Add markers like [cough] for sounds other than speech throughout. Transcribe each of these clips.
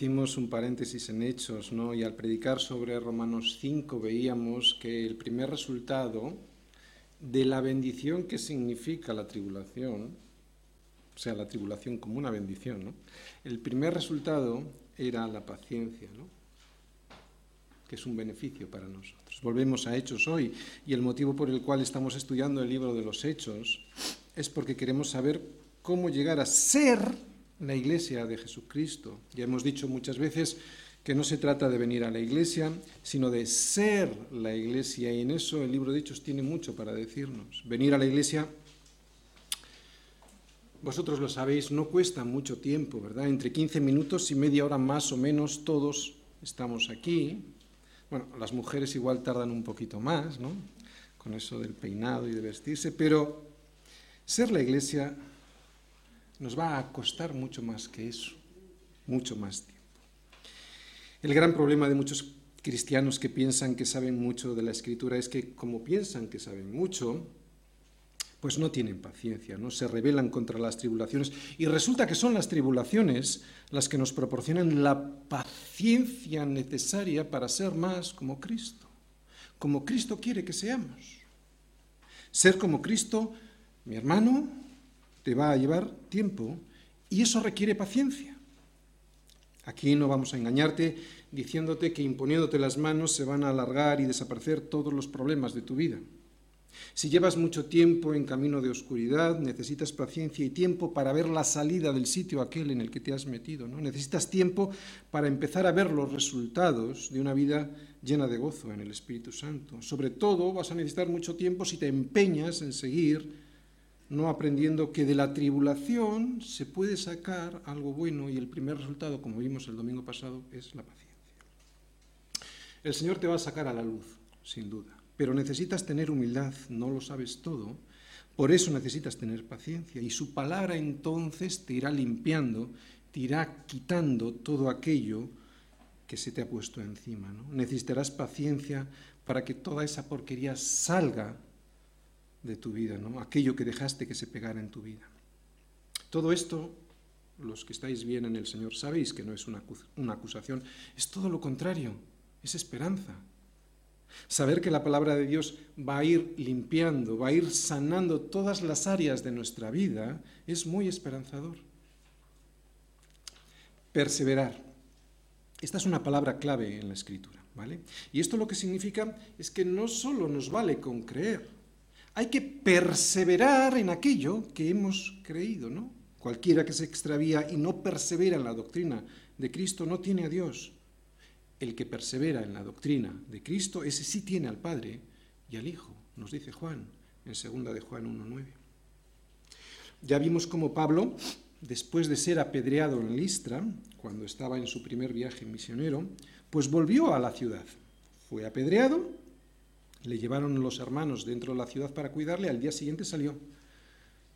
hicimos un paréntesis en Hechos, ¿no? Y al predicar sobre Romanos 5 veíamos que el primer resultado de la bendición que significa la tribulación, o sea, la tribulación como una bendición. El primer resultado era la paciencia, ¿no? que es un beneficio para nosotros. Volvemos a Hechos hoy y el motivo por el cual estamos estudiando el libro de los Hechos es porque queremos saber cómo llegar a ser la iglesia de Jesucristo. Ya hemos dicho muchas veces que no se trata de venir a la iglesia, sino de ser la iglesia. Y en eso el libro de Hechos tiene mucho para decirnos. Venir a la iglesia, vosotros lo sabéis, no cuesta mucho tiempo, ¿verdad? Entre 15 minutos y media hora más o menos todos estamos aquí. Bueno, las mujeres igual tardan un poquito más, ¿no? Con eso del peinado y de vestirse, pero ser la iglesia nos va a costar mucho más que eso, mucho más tiempo. El gran problema de muchos cristianos que piensan que saben mucho de la escritura es que como piensan que saben mucho, pues no tienen paciencia, no se rebelan contra las tribulaciones y resulta que son las tribulaciones las que nos proporcionan la paciencia necesaria para ser más como Cristo, como Cristo quiere que seamos. Ser como Cristo, mi hermano, te va a llevar tiempo y eso requiere paciencia. Aquí no vamos a engañarte diciéndote que imponiéndote las manos se van a alargar y desaparecer todos los problemas de tu vida. Si llevas mucho tiempo en camino de oscuridad, necesitas paciencia y tiempo para ver la salida del sitio aquel en el que te has metido. ¿no? Necesitas tiempo para empezar a ver los resultados de una vida llena de gozo en el Espíritu Santo. Sobre todo vas a necesitar mucho tiempo si te empeñas en seguir no aprendiendo que de la tribulación se puede sacar algo bueno y el primer resultado, como vimos el domingo pasado, es la paciencia. El Señor te va a sacar a la luz, sin duda, pero necesitas tener humildad, no lo sabes todo, por eso necesitas tener paciencia y su palabra entonces te irá limpiando, te irá quitando todo aquello que se te ha puesto encima. ¿no? Necesitarás paciencia para que toda esa porquería salga de tu vida, ¿no? aquello que dejaste que se pegara en tu vida. Todo esto, los que estáis bien en el Señor, sabéis que no es una, una acusación, es todo lo contrario, es esperanza. Saber que la palabra de Dios va a ir limpiando, va a ir sanando todas las áreas de nuestra vida, es muy esperanzador. Perseverar. Esta es una palabra clave en la escritura, ¿vale? Y esto lo que significa es que no solo nos vale con creer, hay que perseverar en aquello que hemos creído, ¿no? Cualquiera que se extravía y no persevera en la doctrina de Cristo no tiene a Dios. El que persevera en la doctrina de Cristo, ese sí tiene al Padre y al Hijo, nos dice Juan en 2 de Juan 1.9. Ya vimos cómo Pablo, después de ser apedreado en Listra, cuando estaba en su primer viaje misionero, pues volvió a la ciudad. Fue apedreado le llevaron los hermanos dentro de la ciudad para cuidarle, al día siguiente salió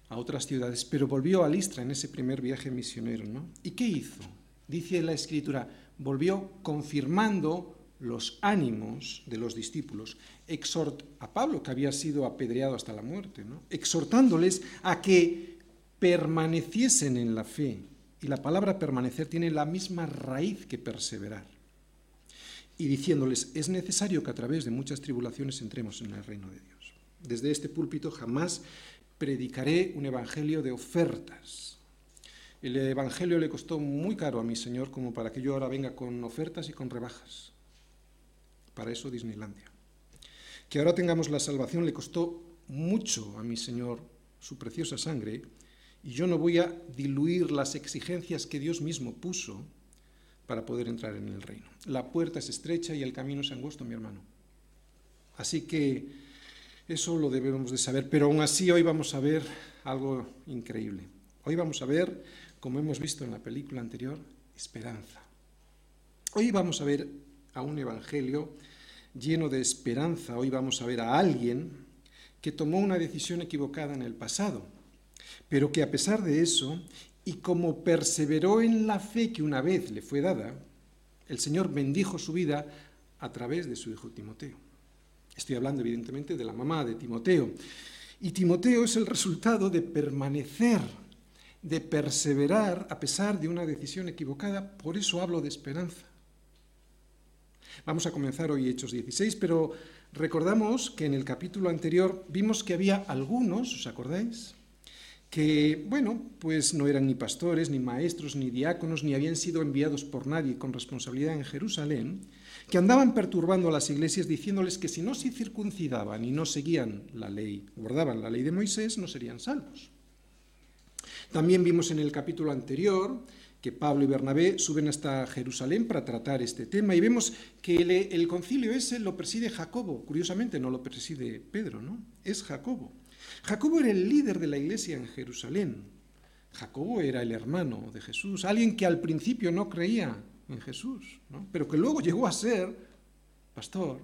a otras ciudades, pero volvió a Listra en ese primer viaje misionero. ¿no? ¿Y qué hizo? Dice la escritura, volvió confirmando los ánimos de los discípulos, exhort a Pablo, que había sido apedreado hasta la muerte, exhortándoles a que permaneciesen en la fe. Y la palabra permanecer tiene la misma raíz que perseverar y diciéndoles, es necesario que a través de muchas tribulaciones entremos en el reino de Dios. Desde este púlpito jamás predicaré un evangelio de ofertas. El evangelio le costó muy caro a mi Señor como para que yo ahora venga con ofertas y con rebajas. Para eso Disneylandia. Que ahora tengamos la salvación le costó mucho a mi Señor su preciosa sangre y yo no voy a diluir las exigencias que Dios mismo puso para poder entrar en el reino. La puerta es estrecha y el camino es angosto, mi hermano. Así que eso lo debemos de saber, pero aún así hoy vamos a ver algo increíble. Hoy vamos a ver, como hemos visto en la película anterior, esperanza. Hoy vamos a ver a un evangelio lleno de esperanza. Hoy vamos a ver a alguien que tomó una decisión equivocada en el pasado, pero que a pesar de eso y como perseveró en la fe que una vez le fue dada, el Señor bendijo su vida a través de su hijo Timoteo. Estoy hablando evidentemente de la mamá de Timoteo. Y Timoteo es el resultado de permanecer de perseverar a pesar de una decisión equivocada, por eso hablo de esperanza. Vamos a comenzar hoy Hechos 16, pero recordamos que en el capítulo anterior vimos que había algunos, ¿os acordáis? Que, bueno, pues no eran ni pastores, ni maestros, ni diáconos, ni habían sido enviados por nadie con responsabilidad en Jerusalén, que andaban perturbando a las iglesias diciéndoles que si no se circuncidaban y no seguían la ley, guardaban la ley de Moisés, no serían salvos. También vimos en el capítulo anterior que Pablo y Bernabé suben hasta Jerusalén para tratar este tema y vemos que el, concilio ese lo preside Jacobo, curiosamente no lo preside Pedro, ¿no? Es Jacobo. Jacobo era el líder de la iglesia en Jerusalén. Jacobo era el hermano de Jesús, alguien que al principio no creía en Jesús, pero que luego llegó a ser pastor,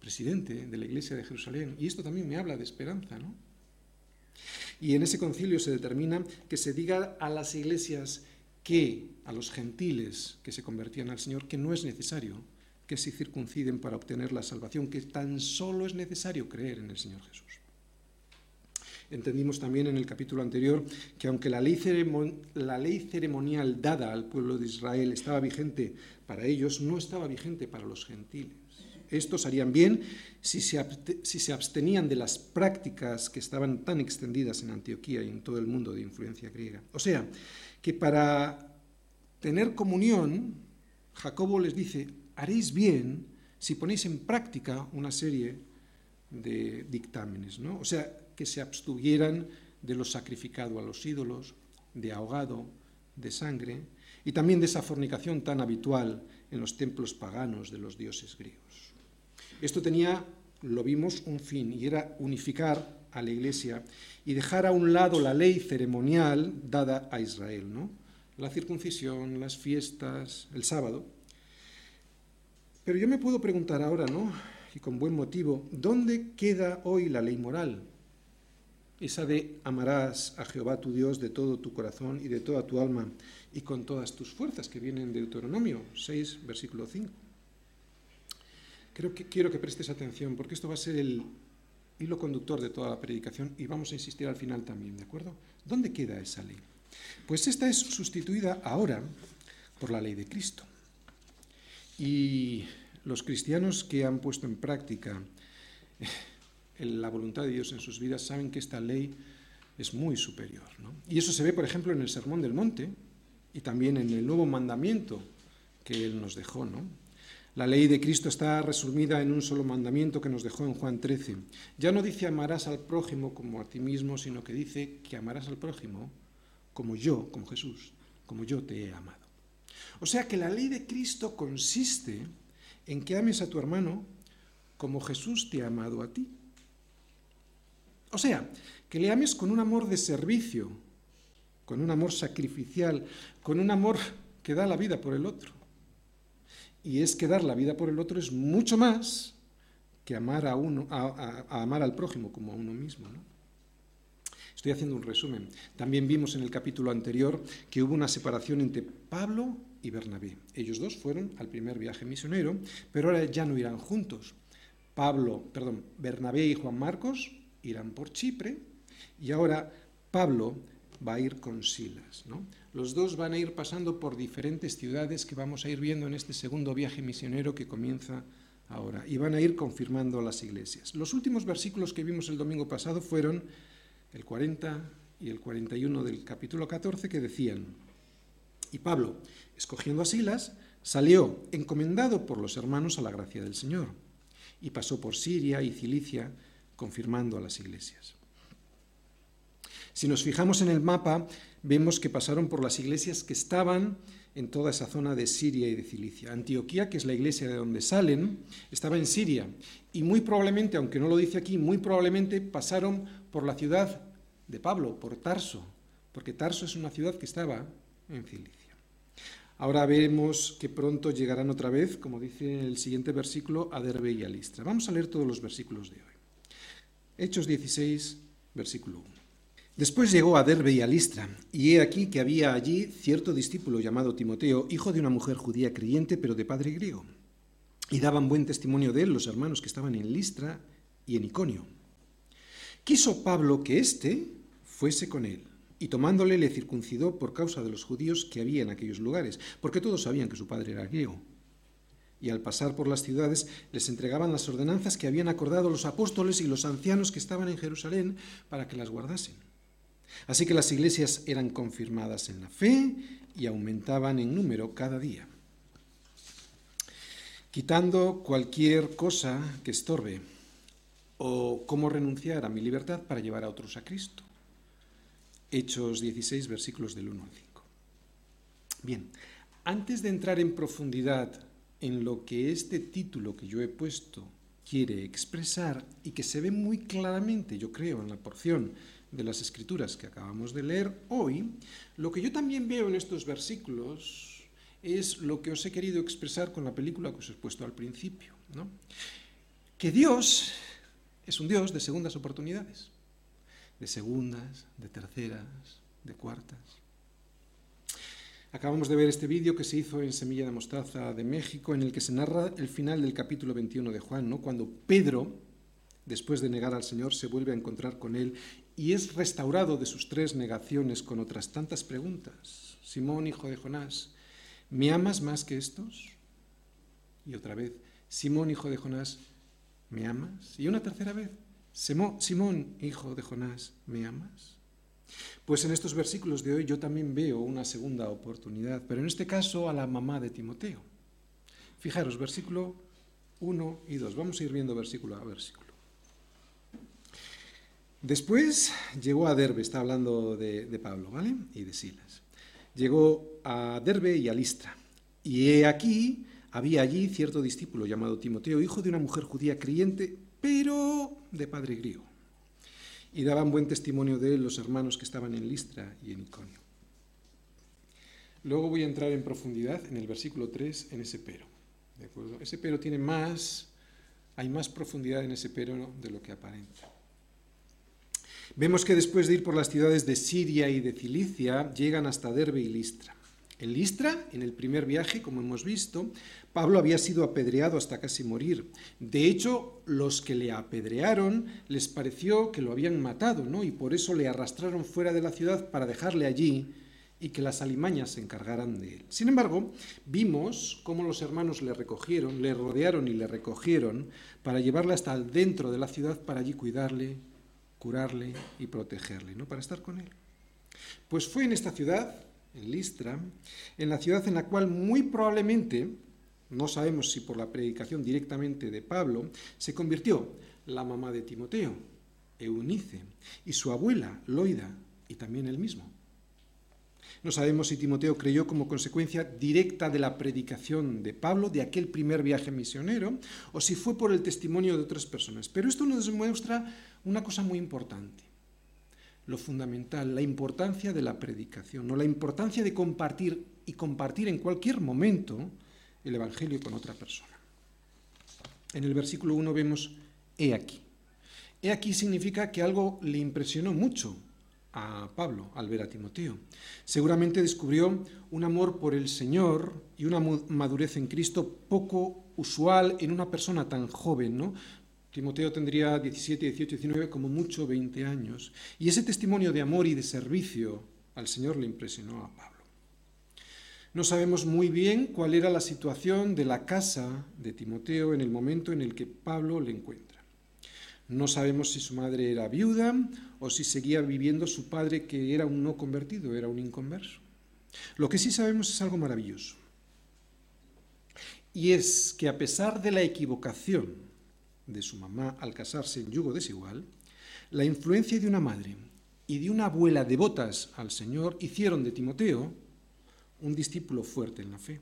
presidente de la iglesia de Jerusalén. Y esto también me habla de esperanza, ¿no? Y en ese concilio se determina que se diga a las iglesias que, a los gentiles que se convertían al Señor, que no es necesario que se circunciden para obtener la salvación, que tan solo es necesario creer en el Señor Jesús. Entendimos también en el capítulo anterior que aunque la ley, ceremonial dada al pueblo de Israel estaba vigente para ellos, no estaba vigente para los gentiles. Estos harían bien si se, abstenían de las prácticas que estaban tan extendidas en Antioquía y en todo el mundo de influencia griega. O sea, que para tener comunión, Jacobo les dice, haréis bien si ponéis en práctica una serie de dictámenes, ¿no? O sea, que se abstuvieran de lo sacrificado a los ídolos, de ahogado, de sangre, y también de esa fornicación tan habitual en los templos paganos de los dioses griegos. Esto tenía, lo vimos, un fin, y era unificar a la Iglesia y dejar a un lado la ley ceremonial dada a Israel, ¿no? La circuncisión, las fiestas, el sábado. Pero yo me puedo preguntar ahora, ¿no? Y con buen motivo, ¿dónde queda hoy la ley moral? Esa de amarás a Jehová tu Dios de todo tu corazón y de toda tu alma y con todas tus fuerzas, que viene en Deuteronomio 6, versículo 5. Creo que quiero que prestes atención porque esto va a ser el hilo conductor de toda la predicación y vamos a insistir al final también, ¿de acuerdo? ¿Dónde queda esa ley? Pues esta es sustituida ahora por la ley de Cristo. Y los cristianos que han puesto en práctica la voluntad de Dios en sus vidas saben que esta ley es muy superior. Y eso se ve, por ejemplo, en el Sermón del Monte y también en el nuevo mandamiento que Él nos dejó. ¿no? La ley de Cristo está resumida en un solo mandamiento que nos dejó en Juan 13. Ya no dice amarás al prójimo como a ti mismo, sino que dice que amarás al prójimo como yo, como Jesús, como yo te he amado. O sea que la ley de Cristo consiste en que ames a tu hermano como Jesús te ha amado a ti. O sea, que le ames con un amor de servicio, con un amor sacrificial, con un amor que da la vida por el otro. Y es que dar la vida por el otro es mucho más que amar a, uno, amar al prójimo como a uno mismo. Estoy haciendo un resumen. También vimos en el capítulo anterior que hubo una separación entre Pablo y Bernabé. Ellos dos fueron al primer viaje misionero, pero ahora ya no irán juntos. Pablo, perdón, Bernabé y Juan Marcos irán por Chipre y ahora Pablo va a ir con Silas. ¿no? Los dos van a ir pasando por diferentes ciudades que vamos a ir viendo en este segundo viaje misionero que comienza ahora y van a ir confirmando las iglesias. Los últimos versículos que vimos el domingo pasado fueron el 40 y el 41 del capítulo 14 que decían, y Pablo, escogiendo a Silas, salió encomendado por los hermanos a la gracia del Señor y pasó por Siria y Cilicia confirmando a las iglesias. Si nos fijamos en el mapa, vemos que pasaron por las iglesias que estaban en toda esa zona de Siria y de Cilicia. Antioquía, que es la iglesia de donde salen, estaba en Siria. Y muy probablemente, aunque no lo dice aquí, muy probablemente pasaron por la ciudad de Pablo, por Tarso, porque Tarso es una ciudad que estaba en Cilicia. Ahora vemos que pronto llegarán otra vez, como dice el siguiente versículo, a Derbe y a Listra. Vamos a leer todos los versículos de hoy. Hechos 16, versículo 1. Después llegó a Derbe y a Listra, y he aquí que había allí cierto discípulo llamado Timoteo, hijo de una mujer judía creyente, pero de padre griego. Y daban buen testimonio de él los hermanos que estaban en Listra y en Iconio. Quiso Pablo que éste fuese con él, y tomándole le circuncidó por causa de los judíos que había en aquellos lugares, porque todos sabían que su padre era griego. Y al pasar por las ciudades les entregaban las ordenanzas que habían acordado los apóstoles y los ancianos que estaban en Jerusalén para que las guardasen. Así que las iglesias eran confirmadas en la fe y aumentaban en número cada día, quitando cualquier cosa que estorbe o cómo renunciar a mi libertad para llevar a otros a Cristo. Hechos 16, versículos del 1 al 5. Bien, antes de entrar en profundidad en lo que este título que yo he puesto quiere expresar y que se ve muy claramente, yo creo, en la porción de las escrituras que acabamos de leer hoy, lo que yo también veo en estos versículos es lo que os he querido expresar con la película que os he puesto al principio. ¿no? Que Dios es un Dios de segundas oportunidades, de segundas, de terceras, de cuartas. Acabamos de ver este vídeo que se hizo en Semilla de Mostaza de México, en el que se narra el final del capítulo 21 de Juan, ¿no? cuando Pedro, después de negar al Señor, se vuelve a encontrar con él y es restaurado de sus tres negaciones con otras tantas preguntas. Simón, hijo de Jonás, ¿me amas más que estos? Y otra vez, Simón, hijo de Jonás, ¿me amas? Y una tercera vez, Simón, hijo de Jonás, ¿me amas? Pues en estos versículos de hoy yo también veo una segunda oportunidad, pero en este caso a la mamá de Timoteo. Fijaros, versículo 1 y 2. Vamos a ir viendo versículo a versículo. Después llegó a Derbe, está hablando de, Pablo, ¿vale? Y de Silas. Llegó a Derbe y a Listra. Y he aquí, había allí cierto discípulo llamado Timoteo, hijo de una mujer judía creyente, pero de padre griego. Y daban buen testimonio de él los hermanos que estaban en Listra y en Iconio. Luego voy a entrar en profundidad en el versículo 3 en ese pero. Ese pero tiene más, hay más profundidad en ese pero de lo que aparenta. Vemos que después de ir por las ciudades de Siria y de Cilicia, llegan hasta Derbe y Listra. En Listra, en el primer viaje, como hemos visto, Pablo había sido apedreado hasta casi morir. De hecho, los que le apedrearon les pareció que lo habían matado, ¿no? Y por eso le arrastraron fuera de la ciudad para dejarle allí y que las alimañas se encargaran de él. Sin embargo, vimos cómo los hermanos le recogieron, le rodearon y le recogieron para llevarle hasta dentro de la ciudad para allí cuidarle, curarle y protegerle, ¿no? Para estar con él. Pues fue en esta ciudad, en Listra, en la ciudad en la cual muy probablemente, no sabemos si por la predicación directamente de Pablo, se convirtió la mamá de Timoteo, Eunice, y su abuela, Loida, y también él mismo. No sabemos si Timoteo creyó como consecuencia directa de la predicación de Pablo, de aquel primer viaje misionero, o si fue por el testimonio de otras personas. Pero esto nos demuestra una cosa muy importante, lo fundamental, la importancia de la predicación, o la importancia de compartir y compartir en cualquier momento el Evangelio con otra persona. En el versículo 1 vemos, he aquí. He aquí significa que algo le impresionó mucho a Pablo al ver a Timoteo. Seguramente descubrió un amor por el Señor y una madurez en Cristo poco usual en una persona tan joven, ¿no? Timoteo tendría 17, 18, 19, como mucho 20 años. Y ese testimonio de amor y de servicio al Señor le impresionó a Pablo. No sabemos muy bien cuál era la situación de la casa de Timoteo en el momento en el que Pablo le encuentra. No sabemos si su madre era viuda o si seguía viviendo su padre que era un no convertido, era un inconverso. Lo que sí sabemos es algo maravilloso. Y es que a pesar de la equivocación de su mamá al casarse en yugo desigual, la influencia de una madre y de una abuela devotas al Señor hicieron de Timoteo un discípulo fuerte en la fe.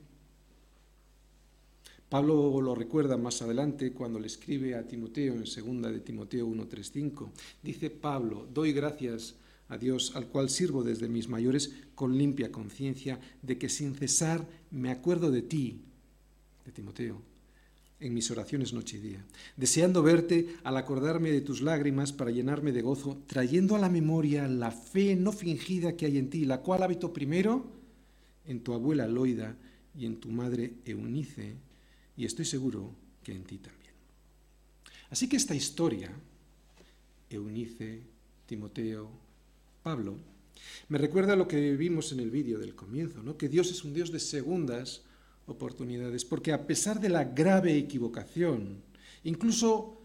Pablo lo recuerda más adelante cuando le escribe a Timoteo en 2 de Timoteo 1.3.5. Dice Pablo, doy gracias a Dios al cual sirvo desde mis mayores con limpia conciencia de que sin cesar me acuerdo de ti, de Timoteo, en mis oraciones noche y día, deseando verte al acordarme de tus lágrimas para llenarme de gozo, trayendo a la memoria la fe no fingida que hay en ti, la cual habito primero en tu abuela Loida y en tu madre Eunice, y estoy seguro que en ti también. Así que esta historia, Eunice, Timoteo, Pablo, Me recuerda lo que vimos en el vídeo del comienzo, ¿no? que Dios es un Dios de segundas oportunidades, porque a pesar de la grave equivocación, incluso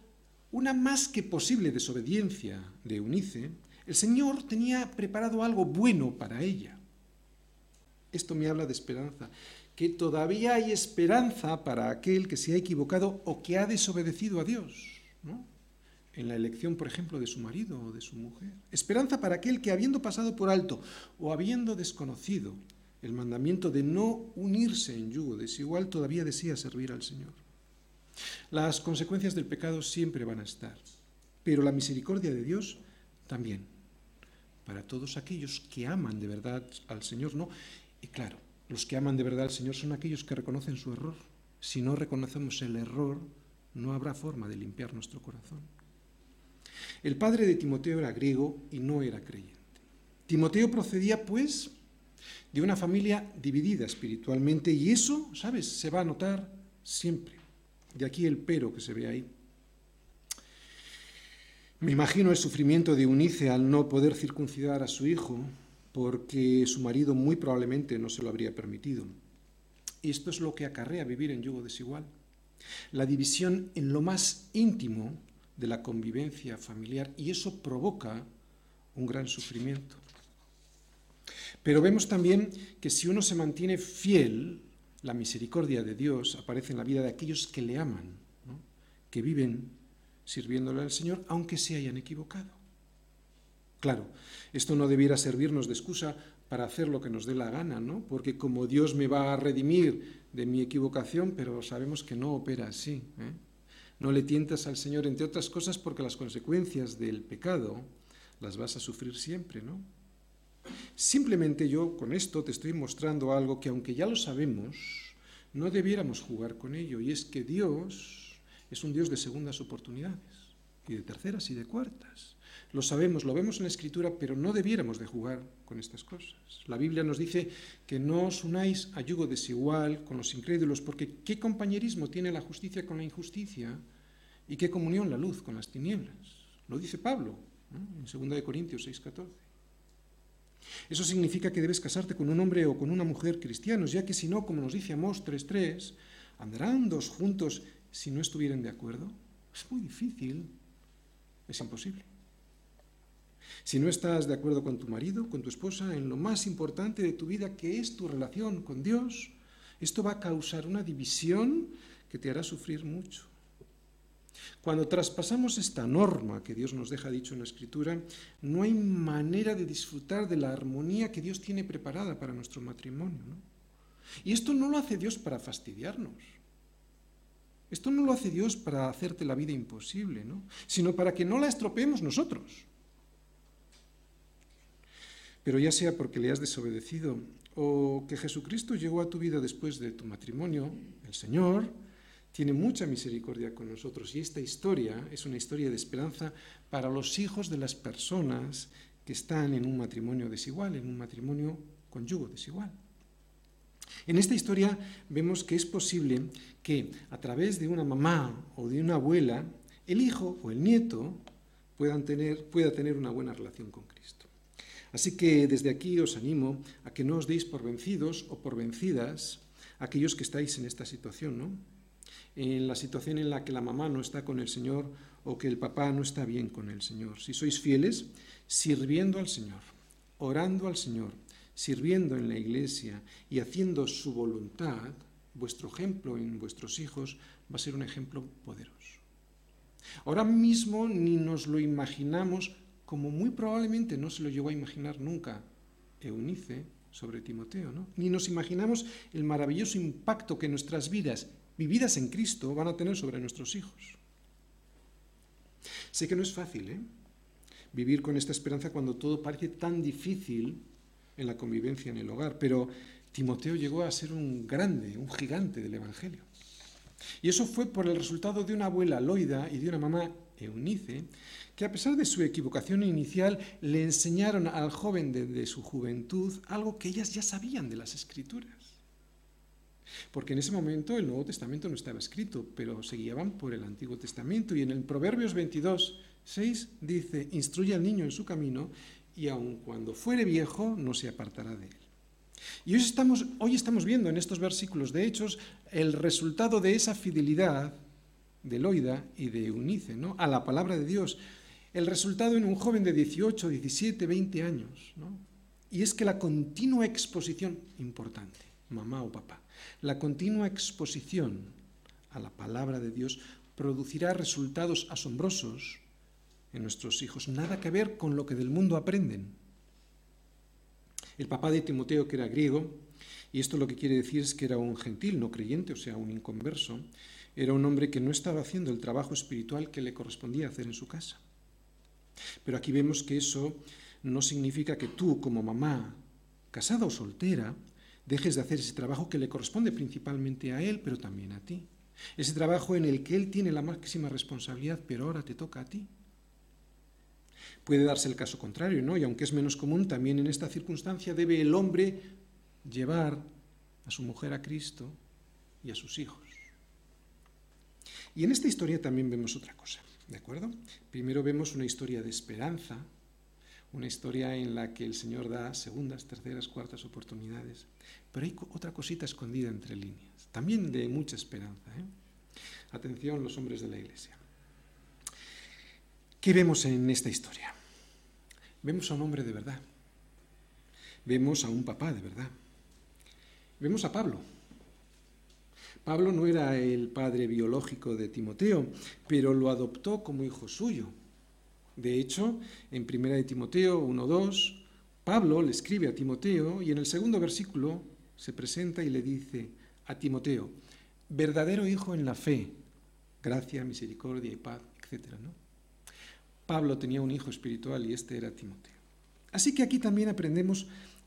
una más que posible desobediencia de Eunice, el Señor tenía preparado algo bueno para ella. Esto me habla de esperanza, que todavía hay esperanza para aquel que se ha equivocado o que ha desobedecido a Dios, en la elección, por ejemplo, de su marido o de su mujer. Esperanza para aquel que, habiendo pasado por alto o habiendo desconocido el mandamiento de no unirse en yugo desigual, todavía desea servir al Señor. Las consecuencias del pecado siempre van a estar, pero la misericordia de Dios también, para todos aquellos que aman de verdad al Señor, ¿no? Y claro, los que aman de verdad al Señor son aquellos que reconocen su error. Si no reconocemos el error, no habrá forma de limpiar nuestro corazón. El padre de Timoteo era griego y no era creyente. Timoteo procedía, pues, de una familia dividida espiritualmente y eso, ¿sabes?, se va a notar siempre. De aquí el pero que se ve ahí. Me imagino el sufrimiento de Unice al no poder circuncidar a su hijo porque su marido muy probablemente no se lo habría permitido. Esto es lo que acarrea vivir en yugo desigual. La división en lo más íntimo de la convivencia familiar y eso provoca un gran sufrimiento. Pero vemos también que si uno se mantiene fiel, la misericordia de Dios aparece en la vida de aquellos que le aman, que viven sirviéndole al Señor, aunque se hayan equivocado. Claro, esto no debiera servirnos de excusa para hacer lo que nos dé la gana, ¿no? Porque como Dios me va a redimir de mi equivocación, pero sabemos que no opera así. ¿eh? No le tientas al Señor, entre otras cosas, porque las consecuencias del pecado las vas a sufrir siempre, ¿no? Simplemente yo con esto te estoy mostrando algo que aunque ya lo sabemos, no debiéramos jugar con ello, y es que Dios es un Dios de segundas oportunidades, y de terceras y de cuartas. Lo sabemos, lo vemos en la Escritura, pero no debiéramos de jugar con estas cosas. La Biblia nos dice que no os unáis a yugo desigual con los incrédulos, porque ¿qué compañerismo tiene la justicia con la injusticia? ¿Y qué comunión la luz con las tinieblas? Lo dice Pablo en 2 Corintios 6:14. Eso significa que debes casarte con un hombre o con una mujer cristianos, ya que si no, como nos dice Amós 3:3, andarán dos juntos si no estuvieran de acuerdo. Es muy difícil, es imposible. Si no estás de acuerdo con tu marido, con tu esposa, en lo más importante de tu vida, que es tu relación con Dios, esto va a causar una división que te hará sufrir mucho. Cuando traspasamos esta norma que Dios nos deja dicho en la Escritura, no hay manera de disfrutar de la armonía que Dios tiene preparada para nuestro matrimonio. Y esto no lo hace Dios para fastidiarnos. Esto no lo hace Dios para hacerte la vida imposible, ¿no? sino para que no la estropeemos nosotros. Pero ya sea porque le has desobedecido o que Jesucristo llegó a tu vida después de tu matrimonio, el Señor tiene mucha misericordia con nosotros y esta historia es una historia de esperanza para los hijos de las personas que están en un matrimonio desigual, en un matrimonio con yugo desigual. En esta historia vemos que es posible que a través de una mamá o de una abuela, el hijo o el nieto puedan tener, pueda tener una buena relación con Cristo. Así que desde aquí os animo a que no os deis por vencidos o por vencidas aquellos que estáis en esta situación, ¿no? En la situación en la que la mamá no está con el Señor o que el papá no está bien con el Señor. Si sois fieles, sirviendo al Señor, orando al Señor, sirviendo en la iglesia y haciendo su voluntad, vuestro ejemplo en vuestros hijos va a ser un ejemplo poderoso. Ahora mismo ni nos lo imaginamos como muy probablemente no se lo llegó a imaginar nunca Eunice sobre Timoteo, ¿no? Ni nos imaginamos el maravilloso impacto que nuestras vidas, vividas en Cristo, van a tener sobre nuestros hijos. Sé que no es fácil, ¿eh? Vivir con esta esperanza cuando todo parece tan difícil en la convivencia en el hogar, pero Timoteo llegó a ser un grande, un gigante del Evangelio. Y eso fue por el resultado de una abuela Loida y de una mamá Eunice, que a pesar de su equivocación inicial le enseñaron al joven desde su juventud algo que ellas ya sabían de las escrituras. Porque en ese momento el Nuevo Testamento no estaba escrito, pero se guiaban por el Antiguo Testamento. Y en el Proverbios 22, 6 dice, instruye al niño en su camino y aun cuando fuere viejo no se apartará de él. Y hoy estamos, hoy estamos viendo en estos versículos de Hechos el resultado de esa fidelidad de Loida y de Eunice ¿no? a la palabra de Dios. El resultado en un joven de 18, 17, 20 años. ¿no? Y es que la continua exposición, importante, mamá o papá, la continua exposición a la palabra de Dios producirá resultados asombrosos en nuestros hijos, nada que ver con lo que del mundo aprenden. El papá de Timoteo, que era griego, y esto lo que quiere decir es que era un gentil, no creyente, o sea, un inconverso, era un hombre que no estaba haciendo el trabajo espiritual que le correspondía hacer en su casa. Pero aquí vemos que eso no significa que tú, como mamá, casada o soltera, dejes de hacer ese trabajo que le corresponde principalmente a él, pero también a ti. Ese trabajo en el que él tiene la máxima responsabilidad, pero ahora te toca a ti. Puede darse el caso contrario, ¿no? Y aunque es menos común, también en esta circunstancia debe el hombre llevar a su mujer a Cristo y a sus hijos. Y en esta historia también vemos otra cosa, ¿de acuerdo? Primero vemos una historia de esperanza, una historia en la que el Señor da segundas, terceras, cuartas oportunidades, pero hay otra cosita escondida entre líneas, también de mucha esperanza. ¿eh? Atención los hombres de la Iglesia. ¿Qué vemos en esta historia? Vemos a un hombre de verdad. Vemos a un papá de verdad. Vemos a Pablo. Pablo no era el padre biológico de Timoteo, pero lo adoptó como hijo suyo. De hecho, en 1 de Timoteo 1.2, Pablo le escribe a Timoteo y en el segundo versículo se presenta y le dice a Timoteo, verdadero hijo en la fe, gracia, misericordia y paz, etc. Pablo tenía un hijo espiritual y este era Timoteo. Así que aquí también aprendemos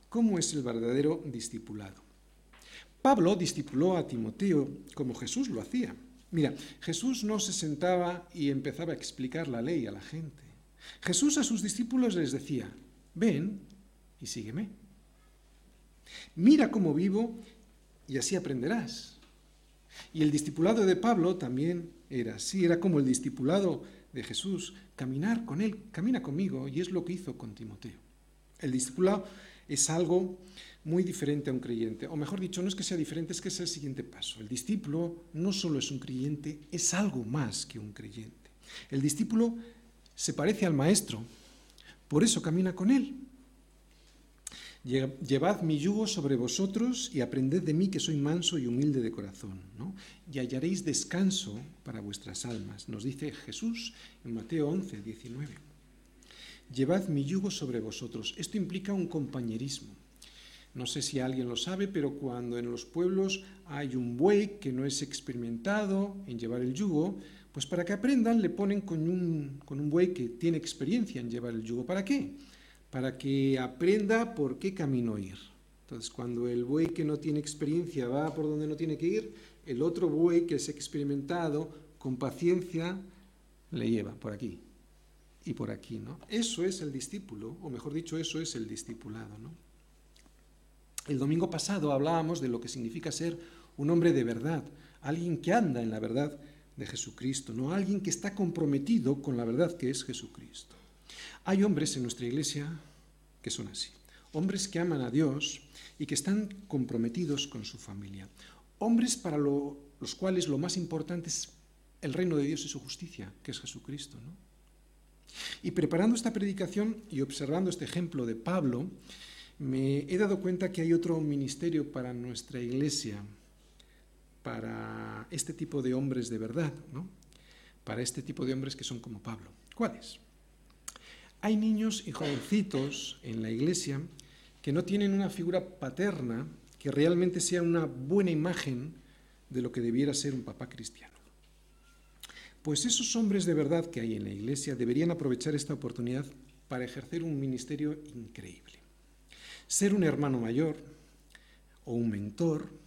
cómo es el verdadero discipulado. Pablo discipuló a Timoteo como Jesús lo hacía. Mira, Jesús no se sentaba y empezaba a explicar la ley a la gente. Jesús a sus discípulos les decía, ven y sígueme. Mira cómo vivo y así aprenderás. Y el discipulado de Pablo también era así, era como el discipulado de Jesús, caminar con Él, camina conmigo, y es lo que hizo con Timoteo. El discipulado es algo muy diferente a un creyente, o mejor dicho, no es que sea diferente, es que es el siguiente paso. El discípulo no solo es un creyente, es algo más que un creyente. El discípulo se parece al maestro, por eso camina con él. Llevad mi yugo sobre vosotros y aprended de mí que soy manso y humilde de corazón, ¿no? y hallaréis descanso para vuestras almas, nos dice Jesús en Mateo 11, 19. Llevad mi yugo sobre vosotros. Esto implica un compañerismo. No sé si alguien lo sabe, pero cuando en los pueblos hay un buey que no es experimentado en llevar el yugo, pues para que aprendan le ponen con un, con un buey que tiene experiencia en llevar el yugo. ¿Para qué? para que aprenda por qué camino ir. Entonces, cuando el buey que no tiene experiencia va por donde no tiene que ir, el otro buey que es experimentado, con paciencia, le lleva por aquí y por aquí, ¿no? Eso es el discípulo, o mejor dicho, eso es el discipulado, ¿no? El domingo pasado hablábamos de lo que significa ser un hombre de verdad, alguien que anda en la verdad de Jesucristo, no alguien que está comprometido con la verdad que es Jesucristo. Hay hombres en nuestra iglesia que son así, hombres que aman a Dios y que están comprometidos con su familia, hombres para los cuales lo más importante es el reino de Dios y su justicia, que es Jesucristo. Y preparando esta predicación y observando este ejemplo de Pablo, me he dado cuenta que hay otro ministerio para nuestra iglesia, para este tipo de hombres de verdad, ¿no? para este tipo de hombres que son como Pablo. ¿Cuáles? Hay niños y jovencitos en la iglesia que no tienen una figura paterna que realmente sea una buena imagen de lo que debiera ser un papá cristiano. Pues esos hombres de verdad que hay en la iglesia deberían aprovechar esta oportunidad para ejercer un ministerio increíble. Ser un hermano mayor, o un mentor,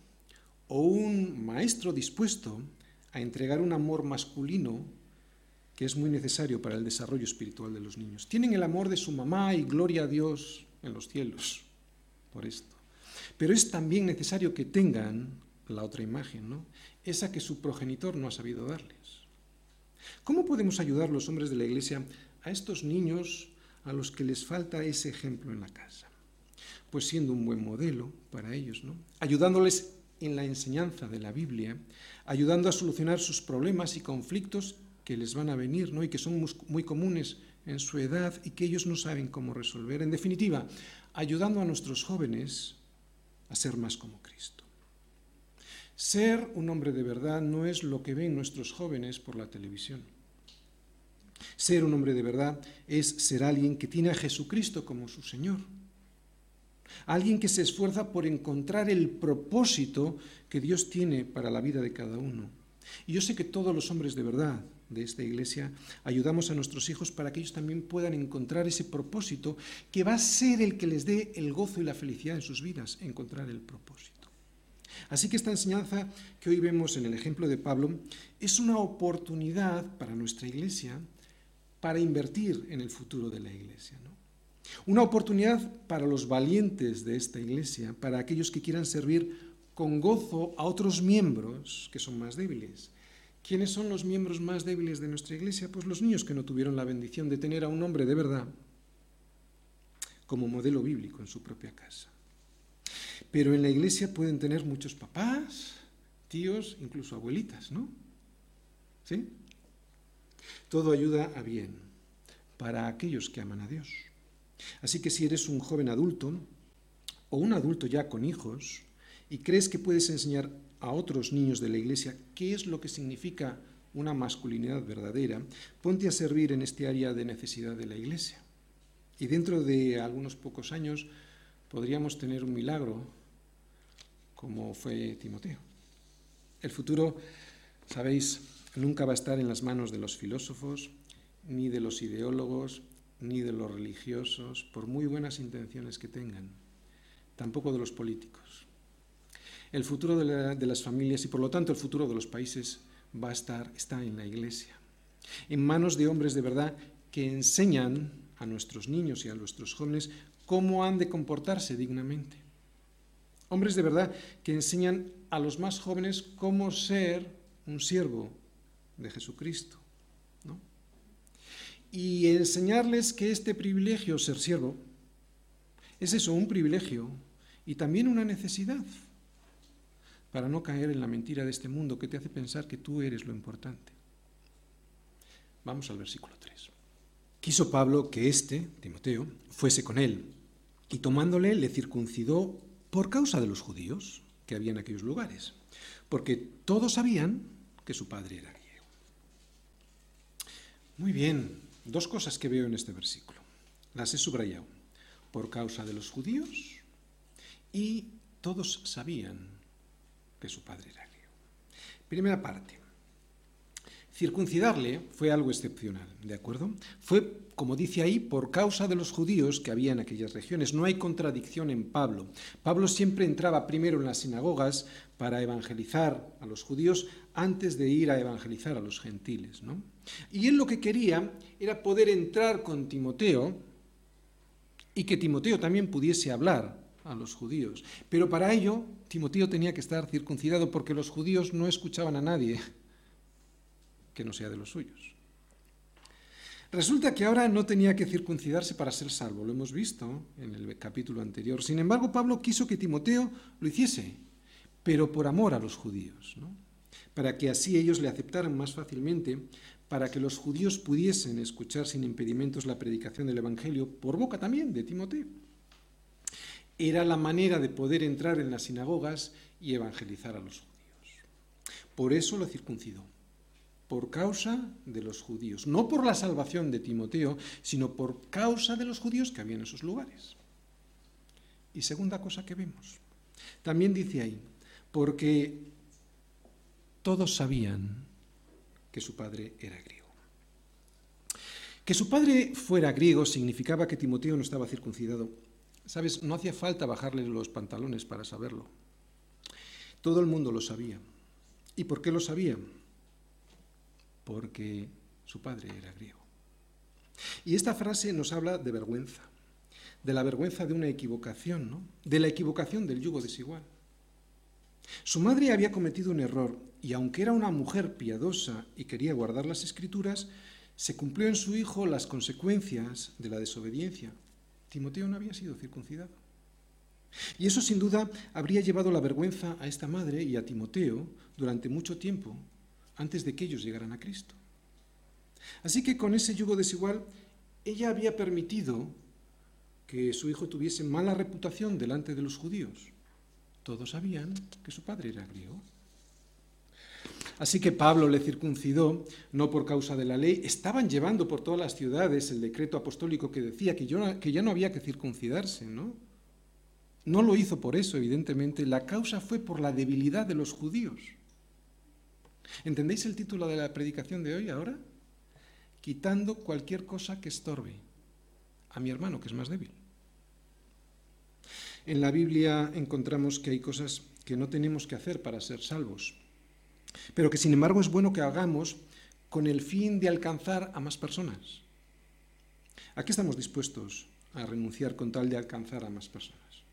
o un maestro dispuesto a entregar un amor masculino que es muy necesario para el desarrollo espiritual de los niños. Tienen el amor de su mamá y gloria a Dios en los cielos por esto. Pero es también necesario que tengan la otra imagen, ¿no? esa que su progenitor no ha sabido darles. ¿Cómo podemos ayudar los hombres de la Iglesia a estos niños a los que les falta ese ejemplo en la casa? Pues siendo un buen modelo para ellos, ¿no? Ayudándoles en la enseñanza de la Biblia, ayudando a solucionar sus problemas y conflictos que les van a venir, ¿no? Y que son muy comunes en su edad y que ellos no saben cómo resolver. En definitiva, ayudando a nuestros jóvenes a ser más como Cristo. Ser un hombre de verdad no es lo que ven nuestros jóvenes por la televisión. Ser un hombre de verdad es ser alguien que tiene a Jesucristo como su Señor. Alguien que se esfuerza por encontrar el propósito que Dios tiene para la vida de cada uno. Y yo sé que todos los hombres de verdad de esta iglesia ayudamos a nuestros hijos para que ellos también puedan encontrar ese propósito que va a ser el que les dé el gozo y la felicidad en sus vidas, encontrar el propósito. Así que esta enseñanza que hoy vemos en el ejemplo de Pablo es una oportunidad para nuestra iglesia para invertir en el futuro de la iglesia. Una oportunidad para los valientes de esta iglesia, para aquellos que quieran servir con gozo a otros miembros que son más débiles. ¿Quiénes son los miembros más débiles de nuestra iglesia? Pues los niños que no tuvieron la bendición de tener a un hombre de verdad como modelo bíblico en su propia casa. Pero en la iglesia pueden tener muchos papás, tíos, incluso abuelitas, ¿no? ¿Sí? Todo ayuda a bien para aquellos que aman a Dios. Así que si eres un joven adulto o un adulto ya con hijos y crees que puedes enseñar a otros niños de la iglesia qué es lo que significa una masculinidad verdadera, ponte a servir en este área de necesidad de la iglesia. Y dentro de algunos pocos años podríamos tener un milagro como fue Timoteo. El futuro, sabéis, nunca va a estar en las manos de los filósofos, ni de los ideólogos, ni de los religiosos, por muy buenas intenciones que tengan, tampoco de los políticos. El futuro de, las familias y por lo tanto el futuro de los países va a estar, está en la iglesia, en manos de hombres de verdad que enseñan a nuestros niños y a nuestros jóvenes cómo han de comportarse dignamente. Hombres de verdad que enseñan a los más jóvenes cómo ser un siervo de Jesucristo. Y enseñarles que este privilegio, ser siervo, es eso, un privilegio y también una necesidad para no caer en la mentira de este mundo que te hace pensar que tú eres lo importante. Vamos al versículo 3. Quiso Pablo que éste, Timoteo, fuese con él, y tomándole le circuncidó por causa de los judíos que había en aquellos lugares, porque todos sabían que su padre era griego. Muy bien, dos cosas que veo en este versículo. Las he subrayado. Por causa de los judíos y todos sabían que su padre era griego. Primera parte. Circuncidarle fue algo excepcional, ¿de acuerdo? Fue, como dice ahí, por causa de los judíos que había en aquellas regiones. No hay contradicción en Pablo. Pablo siempre entraba primero en las sinagogas para evangelizar a los judíos antes de ir a evangelizar a los gentiles, ¿no? Y él lo que quería era poder entrar con Timoteo y que Timoteo también pudiese hablar a los judíos. Pero para ello, Timoteo tenía que estar circuncidado porque los judíos no escuchaban a nadie que no sea de los suyos. Resulta que ahora no tenía que circuncidarse para ser salvo, lo hemos visto en el capítulo anterior. Sin embargo, Pablo quiso que Timoteo lo hiciese, pero por amor a los judíos, para que así ellos le aceptaran más fácilmente, para que los judíos pudiesen escuchar sin impedimentos la predicación del Evangelio por boca también de Timoteo era la manera de poder entrar en las sinagogas y evangelizar a los judíos. Por eso lo circuncidó, por causa de los judíos, no por la salvación de Timoteo, sino por causa de los judíos que había en esos lugares. Y segunda cosa que vemos, también dice ahí, porque todos sabían que su padre era griego. Que su padre fuera griego significaba que Timoteo no estaba circuncidado Sabes, no hacía falta bajarle los pantalones para saberlo. Todo el mundo lo sabía. ¿Y por qué lo sabía? Porque su padre era griego. Y esta frase nos habla de vergüenza, de la vergüenza de una equivocación, ¿no? de la equivocación del yugo desigual. Su madre había cometido un error y aunque era una mujer piadosa y quería guardar las escrituras, se cumplió en su hijo las consecuencias de la desobediencia. Timoteo no había sido circuncidado. Y eso sin duda habría llevado la vergüenza a esta madre y a Timoteo durante mucho tiempo antes de que ellos llegaran a Cristo. Así que con ese yugo desigual, ella había permitido que su hijo tuviese mala reputación delante de los judíos. Todos sabían que su padre era griego. Así que Pablo le circuncidó, no por causa de la ley. Estaban llevando por todas las ciudades el decreto apostólico que decía que, ya no había que circuncidarse, ¿no? No lo hizo por eso, evidentemente. La causa fue por la debilidad de los judíos. ¿Entendéis el título de la predicación de hoy ahora? Quitando cualquier cosa que estorbe a mi hermano, que es más débil. En la Biblia encontramos que hay cosas que no tenemos que hacer para ser salvos, pero que sin embargo es bueno que hagamos con el fin de alcanzar a más personas. ¿A qué estamos dispuestos a renunciar con tal de alcanzar a más personas?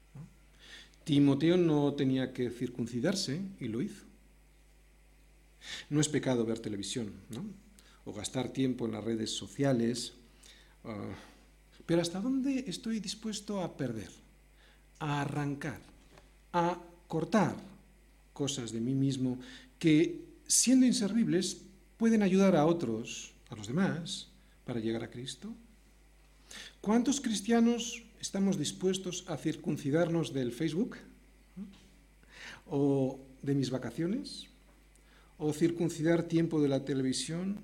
Timoteo no tenía que circuncidarse y lo hizo. No es pecado ver televisión, ¿no? o gastar tiempo en las redes sociales, ah, pero ¿hasta dónde estoy dispuesto a perder, a arrancar, a cortar cosas de mí mismo que, siendo inservibles, pueden ayudar a otros, a los demás, para llegar a Cristo? ¿Cuántos cristianos estamos dispuestos a circuncidarnos del Facebook? ¿O de mis vacaciones? ¿O circuncidar tiempo de la televisión?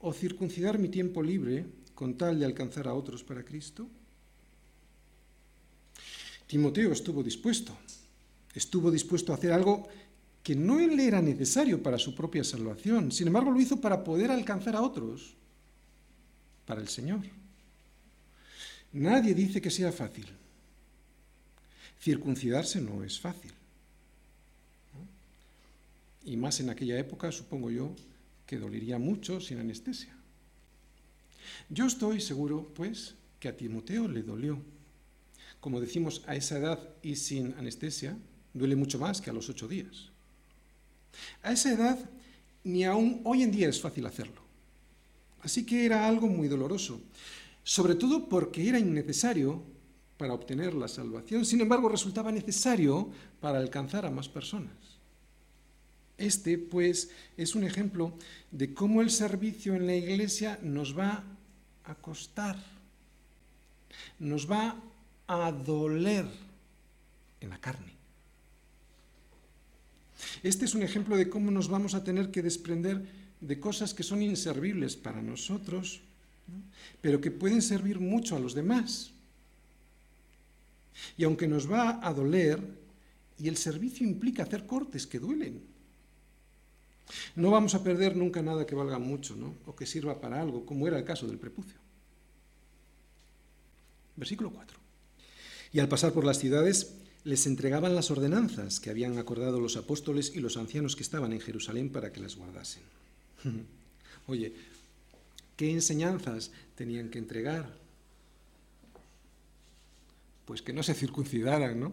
¿O circuncidar mi tiempo libre con tal de alcanzar a otros para Cristo? Timoteo estuvo dispuesto, estuvo dispuesto a hacer algo que no le era necesario para su propia salvación, sin embargo lo hizo para poder alcanzar a otros, para el Señor. Nadie dice que sea fácil. Circuncidarse no es fácil. Y más en aquella época, supongo yo, que dolería mucho sin anestesia. Yo estoy seguro, pues, que a Timoteo le dolió. Como decimos, a esa edad y sin anestesia, duele mucho más que a los ocho días. A esa edad, ni aún hoy en día es fácil hacerlo. Así que era algo muy doloroso sobre todo porque era innecesario para obtener la salvación, sin embargo resultaba necesario para alcanzar a más personas. Este, pues, es un ejemplo de cómo el servicio en la iglesia nos va a costar, nos va a doler en la carne. Este es un ejemplo de cómo nos vamos a tener que desprender de cosas que son inservibles para nosotros pero que pueden servir mucho a los demás. Y aunque nos va a doler, y el servicio implica hacer cortes que duelen, no vamos a perder nunca nada que valga mucho, ¿no? o que sirva para algo, como era el caso del prepucio. Versículo 4. Y al pasar por las ciudades, les entregaban las ordenanzas que habían acordado los apóstoles y los ancianos que estaban en Jerusalén para que las guardasen. [laughs] Oye, ¿Qué enseñanzas tenían que entregar? Pues que no se circuncidaran, ¿no?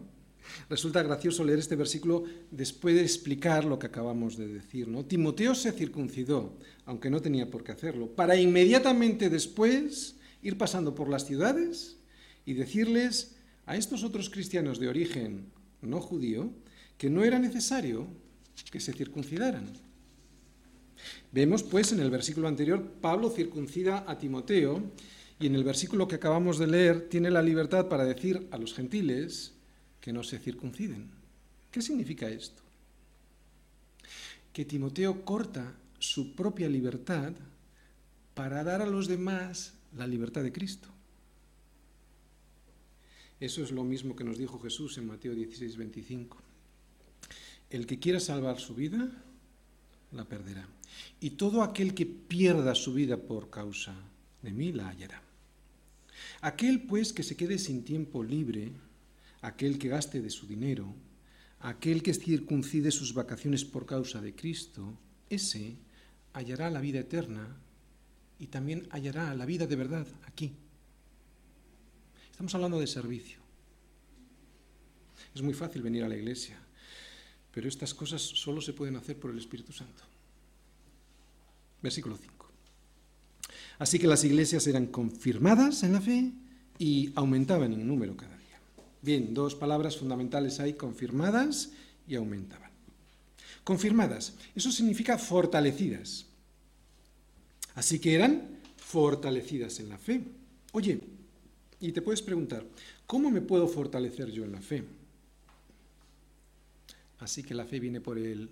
Resulta gracioso leer este versículo después de explicar lo que acabamos de decir, ¿no? Timoteo se circuncidó, aunque no tenía por qué hacerlo, para inmediatamente después ir pasando por las ciudades y decirles a estos otros cristianos de origen no judío que no era necesario que se circuncidaran. Vemos, pues, en el versículo anterior, Pablo circuncida a Timoteo y en el versículo que acabamos de leer tiene la libertad para decir a los gentiles que no se circunciden. ¿Qué significa esto? Que Timoteo corta su propia libertad para dar a los demás la libertad de Cristo. Eso es lo mismo que nos dijo Jesús en Mateo 16, 25. El que quiera salvar su vida, la perderá. Y todo aquel que pierda su vida por causa de mí la hallará. Aquel pues que se quede sin tiempo libre, aquel que gaste de su dinero, aquel que circuncide sus vacaciones por causa de Cristo, ese hallará la vida eterna y también hallará la vida de verdad aquí. Estamos hablando de servicio. Es muy fácil venir a la iglesia, pero estas cosas solo se pueden hacer por el Espíritu Santo. Versículo 5. Así que las iglesias eran confirmadas en la fe y aumentaban en número cada día. Bien, dos palabras fundamentales hay, confirmadas y aumentaban. Confirmadas, eso significa fortalecidas. Así que eran fortalecidas en la fe. Oye, y te puedes preguntar, ¿cómo me puedo fortalecer yo en la fe? Así que la fe viene por el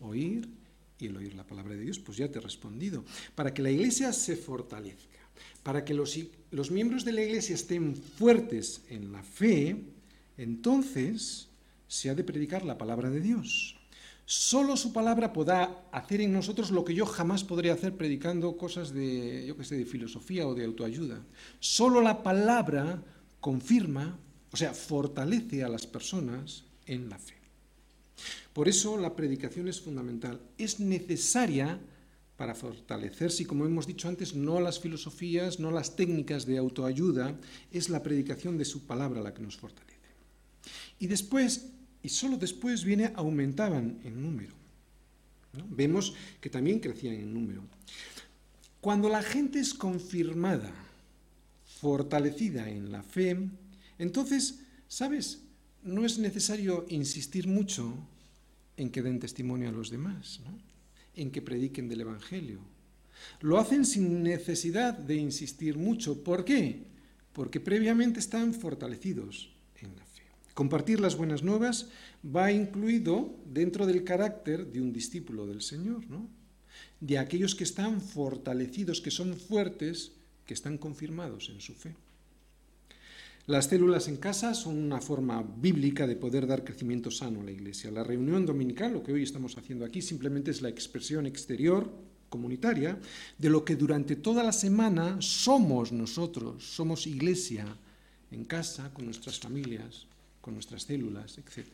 oír y el oír la palabra de Dios, pues ya te he respondido. Para que la iglesia se fortalezca, para que los, los miembros de la iglesia estén fuertes en la fe, entonces se ha de predicar la palabra de Dios. Solo su palabra podrá hacer en nosotros lo que yo jamás podría hacer predicando cosas de, yo sé, de filosofía o de autoayuda. Solo la palabra confirma, o sea, fortalece a las personas en la fe. Por eso la predicación es fundamental. Es necesaria para fortalecerse, y como hemos dicho antes, no las filosofías, no las técnicas de autoayuda, es la predicación de su palabra la que nos fortalece. Y después y solo después viene aumentaban en número. Vemos que también crecían en número. Cuando la gente es confirmada, fortalecida en la fe, entonces, ¿sabes? No es necesario insistir mucho en que den testimonio a los demás, en que prediquen del Evangelio. Lo hacen sin necesidad de insistir mucho. ¿Por qué? Porque previamente están fortalecidos en la fe. Compartir las buenas nuevas va incluido dentro del carácter de un discípulo del Señor, ¿no? de aquellos que están fortalecidos, que son fuertes, que están confirmados en su fe. Las células en casa son una forma bíblica de poder dar crecimiento sano a la iglesia. La reunión dominical, lo que hoy estamos haciendo aquí, simplemente es la expresión exterior comunitaria de lo que durante toda la semana somos nosotros, somos iglesia en casa, con nuestras familias, con nuestras células, etc.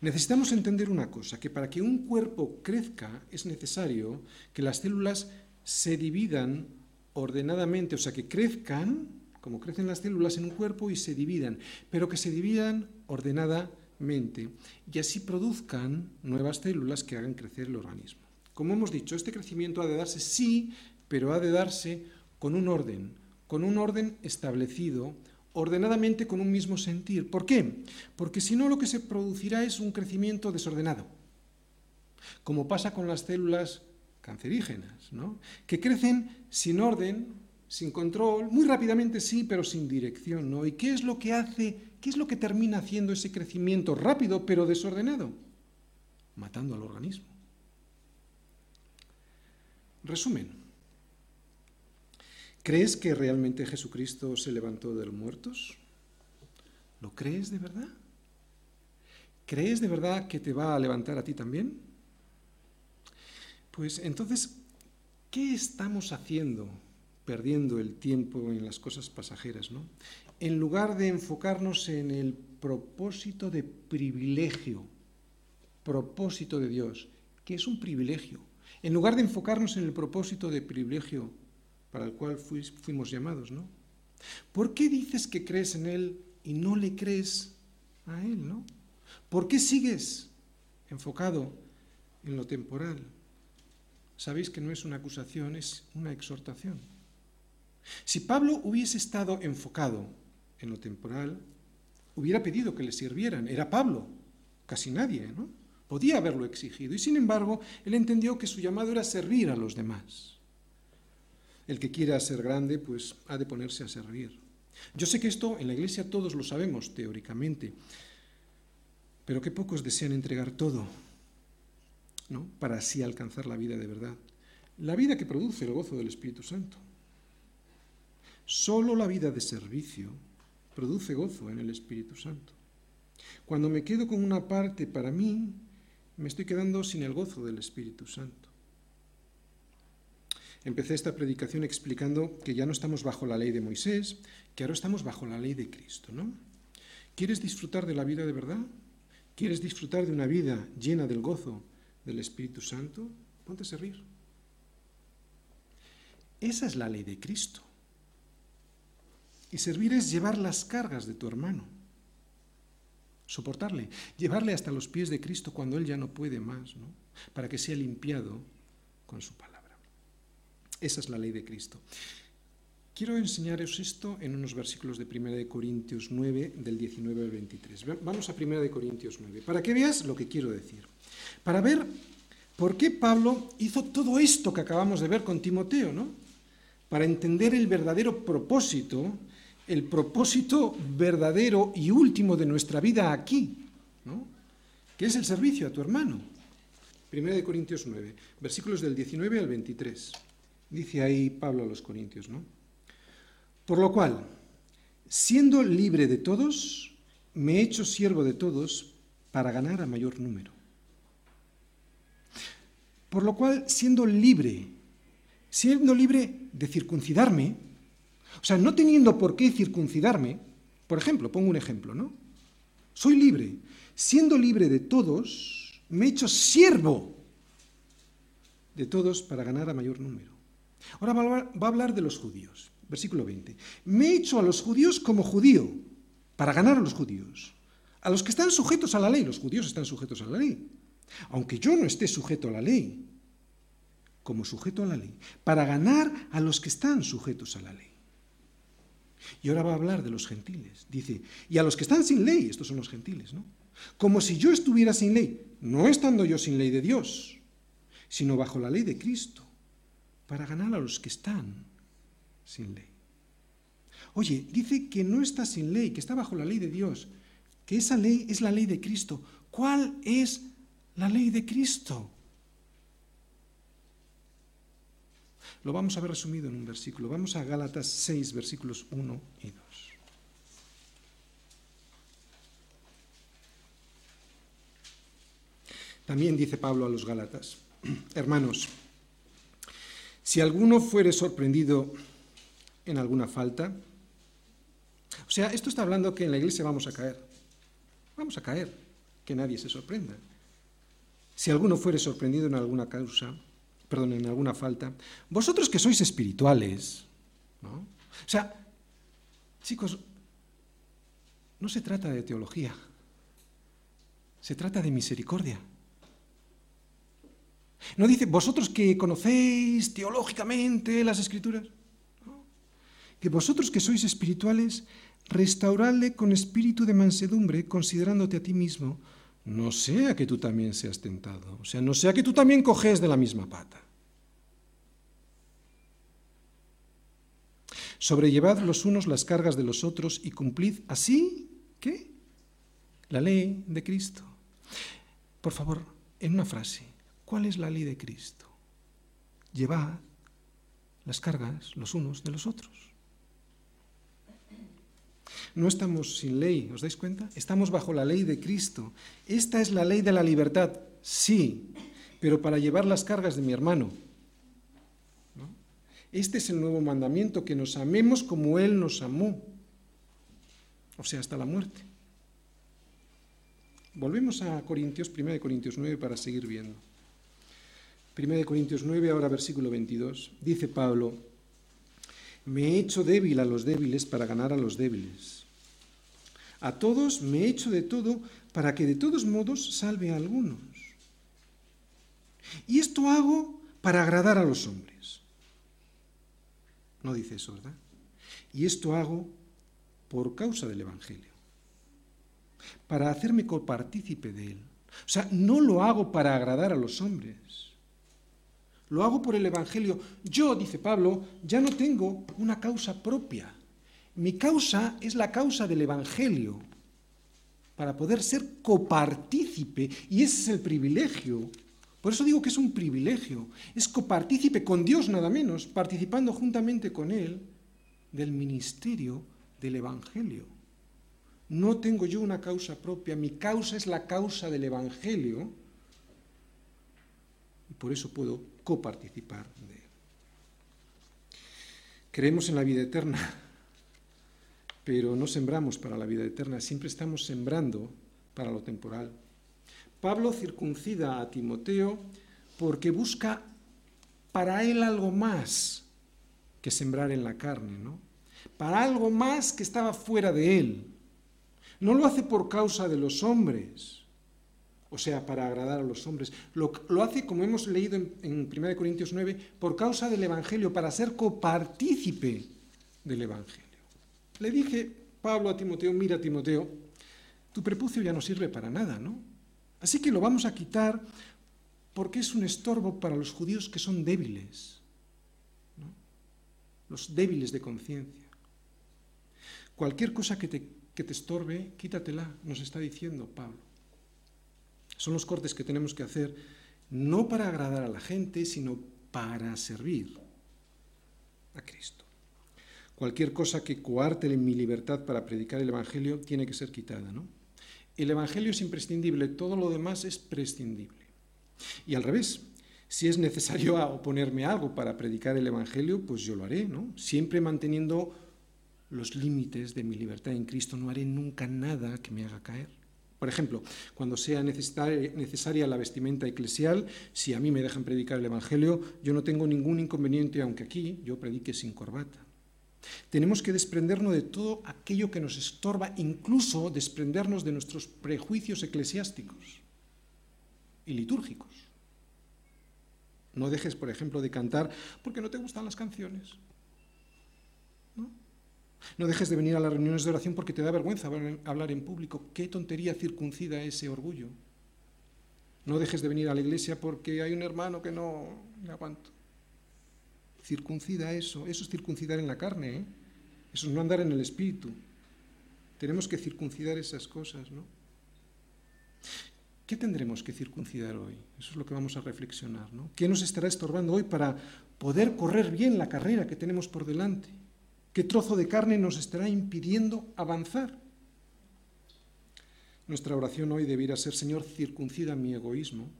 Necesitamos entender una cosa, que para que un cuerpo crezca es necesario que las células se dividan ordenadamente, o sea, que crezcan, como crecen las células en un cuerpo, y se dividan, pero que se dividan ordenadamente y así produzcan nuevas células que hagan crecer el organismo. Como hemos dicho, este crecimiento ha de darse sí, pero ha de darse con un orden, con un orden establecido, ordenadamente con un mismo sentir. ¿Por qué? Porque si no lo que se producirá es un crecimiento desordenado, como pasa con las células cancerígenas, ¿no? que crecen sin orden, sin control, muy rápidamente sí, pero sin dirección. ¿no? ¿Y qué es lo que hace, qué es lo que termina haciendo ese crecimiento rápido pero desordenado? Matando al organismo. Resumen, ¿Crees que realmente Jesucristo se levantó de los muertos? ¿Lo crees de verdad? ¿Crees de verdad que te va a levantar a ti también? Pues entonces, ¿qué estamos haciendo perdiendo el tiempo en las cosas pasajeras, ¿no? En lugar de enfocarnos en el propósito de privilegio, propósito de Dios, que es un privilegio. En lugar de enfocarnos en el propósito de privilegio para el cual fuimos llamados, ¿no? ¿Por qué dices que crees en Él y no le crees a Él, ¿no? ¿Por qué sigues enfocado en lo temporal? Sabéis que no es una acusación, es una exhortación. Si Pablo hubiese estado enfocado en lo temporal, hubiera pedido que le sirvieran. Era Pablo, casi nadie, ¿no? Podía haberlo exigido. Y sin embargo, él entendió que su llamado era servir a los demás. El que quiera ser grande, pues ha de ponerse a servir. Yo sé que esto en la iglesia todos lo sabemos teóricamente, pero que pocos desean entregar todo, ¿no? Para así alcanzar la vida de verdad. La vida que produce el gozo del Espíritu Santo. Solo la vida de servicio produce gozo en el Espíritu Santo. Cuando me quedo con una parte para mí, me estoy quedando sin el gozo del Espíritu Santo. Empecé esta predicación explicando que ya no estamos bajo la ley de Moisés, que ahora estamos bajo la ley de Cristo, ¿no? ¿Quieres disfrutar de la vida de verdad? ¿Quieres disfrutar de una vida llena del gozo del Espíritu Santo? Ponte a servir. Esa es la ley de Cristo. Y servir es llevar las cargas de tu hermano, soportarle, llevarle hasta los pies de Cristo cuando él ya no puede más, ¿no? para que sea limpiado con su palabra. Esa es la ley de Cristo. Quiero enseñaros esto en unos versículos de 1 de Corintios 9, del 19 al 23. Vamos a 1 de Corintios 9, para que veas lo que quiero decir. Para ver por qué Pablo hizo todo esto que acabamos de ver con Timoteo, ¿no? Para entender el verdadero propósito, el propósito verdadero y último de nuestra vida aquí, ¿no? Que es el servicio a tu hermano. 1 de Corintios 9, versículos del 19 al 23. Dice ahí Pablo a los Corintios, ¿no? Por lo cual, siendo libre de todos, me he hecho siervo de todos para ganar a mayor número. Por lo cual, siendo libre, siendo libre de circuncidarme, o sea, no teniendo por qué circuncidarme, por ejemplo, pongo un ejemplo, ¿no? Soy libre. Siendo libre de todos, me he hecho siervo de todos para ganar a mayor número. Ahora va a hablar de los judíos. Versículo 20. Me he hecho a los judíos como judío, para ganar a los judíos. A los que están sujetos a la ley, los judíos están sujetos a la ley. Aunque yo no esté sujeto a la ley, como sujeto a la ley, para ganar a los que están sujetos a la ley. Y ahora va a hablar de los gentiles. Dice, y a los que están sin ley, estos son los gentiles, ¿no? Como si yo estuviera sin ley, no estando yo sin ley de Dios, sino bajo la ley de Cristo, para ganar a los que están sin ley. Oye, dice que no está sin ley, que está bajo la ley de Dios, que esa ley es la ley de Cristo. ¿Cuál es la ley de Cristo? Lo vamos a ver resumido en un versículo. Vamos a Gálatas 6, versículos 1 y 2. También dice Pablo a los Gálatas, [clears throat] hermanos, si alguno fuere sorprendido en alguna falta. O sea, esto está hablando que en la iglesia vamos a caer. Vamos a caer, que nadie se sorprenda. Si alguno fuere sorprendido en alguna causa, perdón, en alguna falta, vosotros que sois espirituales, ¿no? O sea, chicos, no se trata de teología, se trata de misericordia. No dice, vosotros que conocéis teológicamente las escrituras, que vosotros que sois espirituales, restauradle con espíritu de mansedumbre, considerándote a ti mismo, no sea que tú también seas tentado, o sea, no sea que tú también coges de la misma pata. Sobrellevad los unos las cargas de los otros y cumplid así, ¿qué? La ley de Cristo. Por favor, en una frase, ¿cuál es la ley de Cristo? Llevad las cargas los unos de los otros. No estamos sin ley, ¿os dais cuenta? Estamos bajo la ley de Cristo. Esta es la ley de la libertad, sí, pero para llevar las cargas de mi hermano. Este es el nuevo mandamiento, que nos amemos como Él nos amó, o sea, hasta la muerte. Volvemos a Corintios, 1 Corintios 9, para seguir viendo. 1 Corintios 9, ahora versículo 22. Dice Pablo, me he hecho débil a los débiles para ganar a los débiles. A todos me he hecho de todo para que de todos modos salve a algunos. Y esto hago para agradar a los hombres. No dice eso, ¿verdad? Y esto hago por causa del Evangelio, para hacerme copartícipe de él. O sea, no lo hago para agradar a los hombres lo hago por el Evangelio. Yo, dice Pablo, ya no tengo una causa propia. Mi causa es la causa del Evangelio, para poder ser copartícipe, y ese es el privilegio. Por eso digo que es un privilegio. Es copartícipe con Dios nada menos, participando juntamente con Él del ministerio del Evangelio. No tengo yo una causa propia, mi causa es la causa del Evangelio, y por eso puedo coparticipar de él. Creemos en la vida eterna, pero no sembramos para la vida eterna, siempre estamos sembrando para lo temporal. Pablo circuncida a Timoteo porque busca para él algo más que sembrar en la carne, ¿no? Para algo más que estaba fuera de él. No lo hace por causa de los hombres, o sea, para agradar a los hombres. Lo, hace, como hemos leído en, en 1 Corintios 9, por causa del Evangelio, para ser copartícipe del Evangelio. Le dije, Pablo a Timoteo, mira Timoteo, tu prepucio ya no sirve para nada, ¿no? Así que lo vamos a quitar porque es un estorbo para los judíos que son débiles, ¿no? los débiles de conciencia. Cualquier cosa que te, que te estorbe, quítatela, nos está diciendo Pablo. Son los cortes que tenemos que hacer no para agradar a la gente, sino para servir a Cristo. Cualquier cosa que coarte mi libertad para predicar el Evangelio tiene que ser quitada, ¿no? El Evangelio es imprescindible, todo lo demás es prescindible. Y al revés, si es necesario oponerme a algo para predicar el Evangelio, pues yo lo haré, ¿no? Siempre manteniendo los límites de mi libertad en Cristo, no haré nunca nada que me haga caer. Por ejemplo, cuando sea necesaria la vestimenta eclesial, si a mí me dejan predicar el Evangelio, yo no tengo ningún inconveniente, aunque aquí yo predique sin corbata. Tenemos que desprendernos de todo aquello que nos estorba, incluso desprendernos de nuestros prejuicios eclesiásticos y litúrgicos. No dejes, por ejemplo, de cantar porque no te gustan las canciones. No dejes de venir a las reuniones de oración porque te da vergüenza hablar en público. ¿Qué tontería circuncida ese orgullo? No dejes de venir a la iglesia porque hay un hermano que no le aguanto. Circuncida eso. Eso es circuncidar en la carne. ¿eh? Eso es no andar en el espíritu. Tenemos que circuncidar esas cosas, ¿no? ¿Qué tendremos que circuncidar hoy? Eso es lo que vamos a reflexionar, ¿no? ¿Qué nos estará estorbando hoy para poder correr bien la carrera que tenemos por delante? ¿Qué trozo de carne nos estará impidiendo avanzar? Nuestra oración hoy debiera ser, Señor, circuncida mi egoísmo,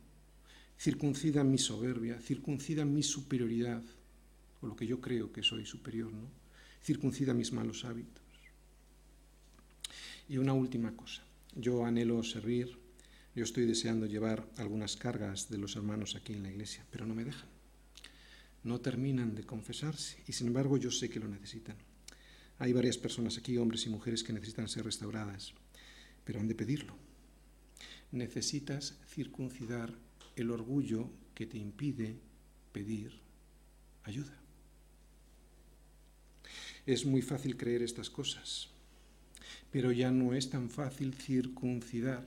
circuncida mi soberbia, circuncida mi superioridad, o lo que yo creo que soy superior, ¿no? Circuncida mis malos hábitos. Y una última cosa, yo anhelo servir, yo estoy deseando llevar algunas cargas de los hermanos aquí en la iglesia, pero no me dejan no terminan de confesarse y sin embargo yo sé que lo necesitan. Hay varias personas aquí, hombres y mujeres, que necesitan ser restauradas, pero han de pedirlo. Necesitas circuncidar el orgullo que te impide pedir ayuda. Es muy fácil creer estas cosas, pero ya no es tan fácil circuncidar,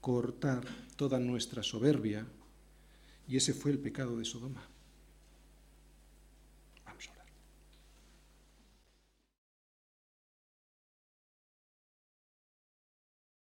cortar toda nuestra soberbia, y ese fue el pecado de Sodoma.